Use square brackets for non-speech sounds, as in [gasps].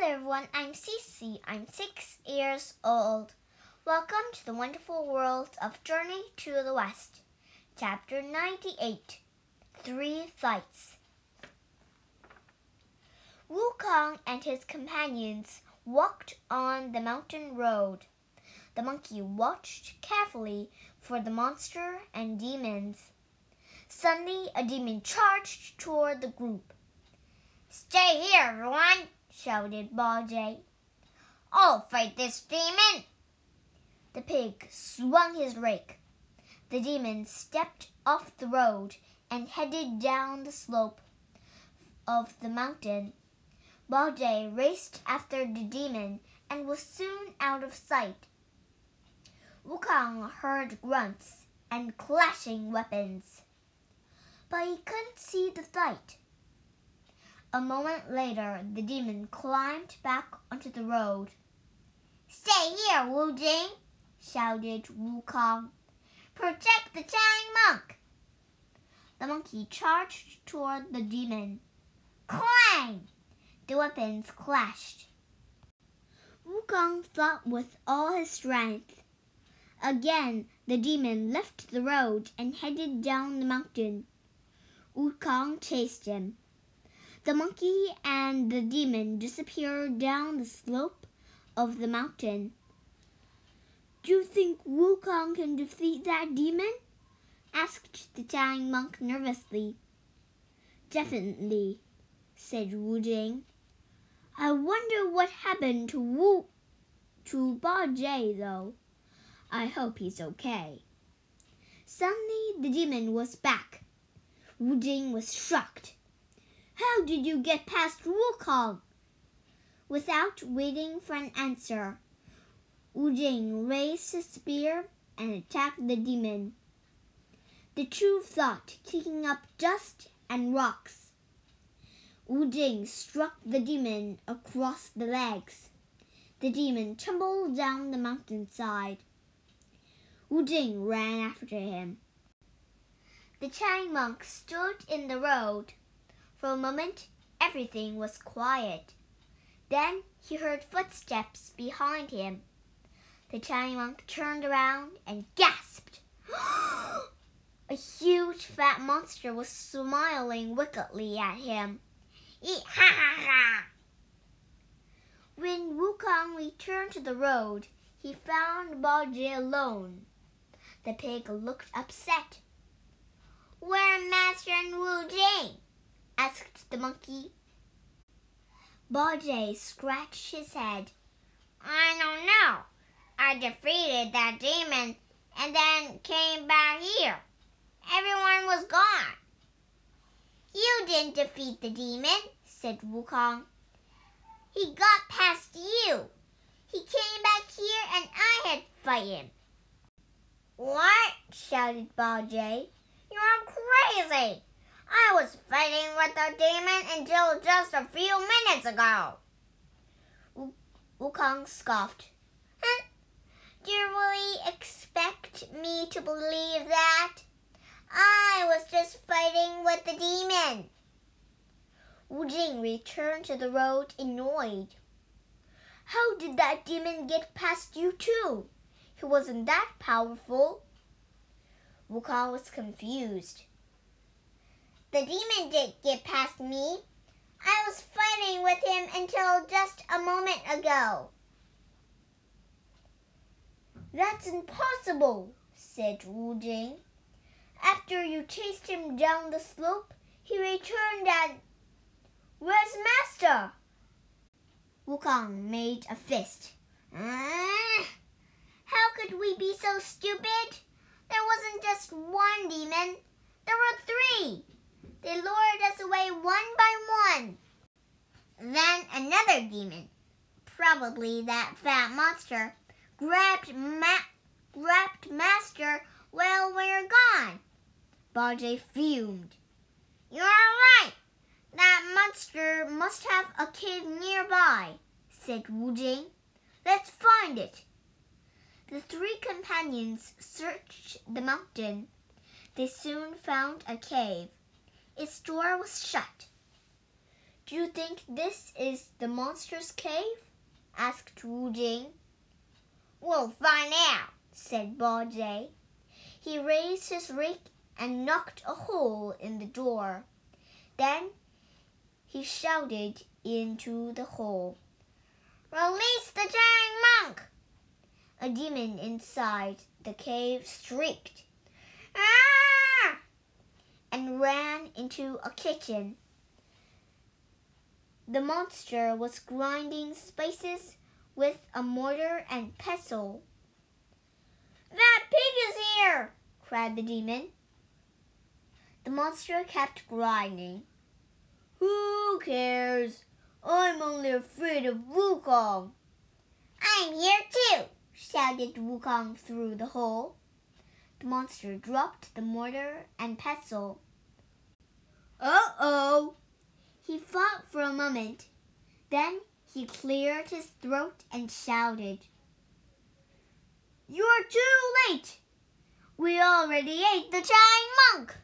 there, everyone. I'm Cece. I'm six years old. Welcome to the wonderful world of Journey to the West, Chapter 98 Three Fights. Wukong and his companions walked on the mountain road. The monkey watched carefully for the monster and demons. Suddenly, a demon charged toward the group. Stay here, everyone, shouted Bajie. I'll fight this demon. The pig swung his rake. The demon stepped off the road and headed down the slope of the mountain. Bajie raced after the demon and was soon out of sight. Wukong heard grunts and clashing weapons, but he couldn't see the fight. A moment later, the demon climbed back onto the road. Stay here, Wu Jing, shouted Wu Kong. Protect the Tang monk. The monkey charged toward the demon. Clang! The weapons clashed. Wu Kong fought with all his strength. Again, the demon left the road and headed down the mountain. Wu Kong chased him. The monkey and the demon disappeared down the slope of the mountain. Do you think Wukong can defeat that demon? asked the Tang monk nervously. Definitely, said Wu Jing. I wonder what happened to Wu to Ba Jie though. I hope he's okay. Suddenly the demon was back. Wu Jing was shocked. How did you get past Wukong? Without waiting for an answer, Wu Jing raised his spear and attacked the demon. The two fought, kicking up dust and rocks. Wu Jing struck the demon across the legs. The demon tumbled down the mountainside. Wu Jing ran after him. The Tang monk stood in the road. For a moment, everything was quiet. Then he heard footsteps behind him. The tiny monk turned around and gasped. [gasps] a huge fat monster was smiling wickedly at him. Eat ha ha ha! When Wukong returned to the road, he found Bajie alone. The pig looked upset. Where Master and? Asked the monkey. Bajie scratched his head. I don't know. I defeated that demon and then came back here. Everyone was gone. You didn't defeat the demon, said Wukong. He got past you. He came back here and I had to fight him. What? shouted Bajie. You're crazy. I was fighting with the demon until just a few minutes ago. Wukong scoffed. Do you really expect me to believe that? I was just fighting with the demon. Wu Jing returned to the road annoyed. How did that demon get past you too? He wasn't that powerful. Wukong was confused. The demon didn't get past me. I was fighting with him until just a moment ago. That's impossible, said Wu Jing. After you chased him down the slope, he returned and. Where's Master? Wukong made a fist. Uh, how could we be so stupid? There wasn't just one demon. There were three. They lured us away one by one. Then another demon, probably that fat monster, grabbed Ma- grabbed Master while we were gone. Bajie fumed. You're right. That monster must have a cave nearby, said Wu Jing. Let's find it. The three companions searched the mountain. They soon found a cave. Its door was shut. Do you think this is the monster's cave? asked Wu Jing. We'll find out, said Bao He raised his rake and knocked a hole in the door. Then he shouted into the hole. Release the giant monk! A demon inside the cave shrieked ah! and ran into a kitchen. The monster was grinding spices with a mortar and pestle. That pig is here! cried the demon. The monster kept grinding. Who cares? I'm only afraid of Wukong. I'm here too, shouted Wukong through the hole. The monster dropped the mortar and pestle. Uh oh! He fought for a moment. Then he cleared his throat and shouted, You're too late! We already ate the giant monk!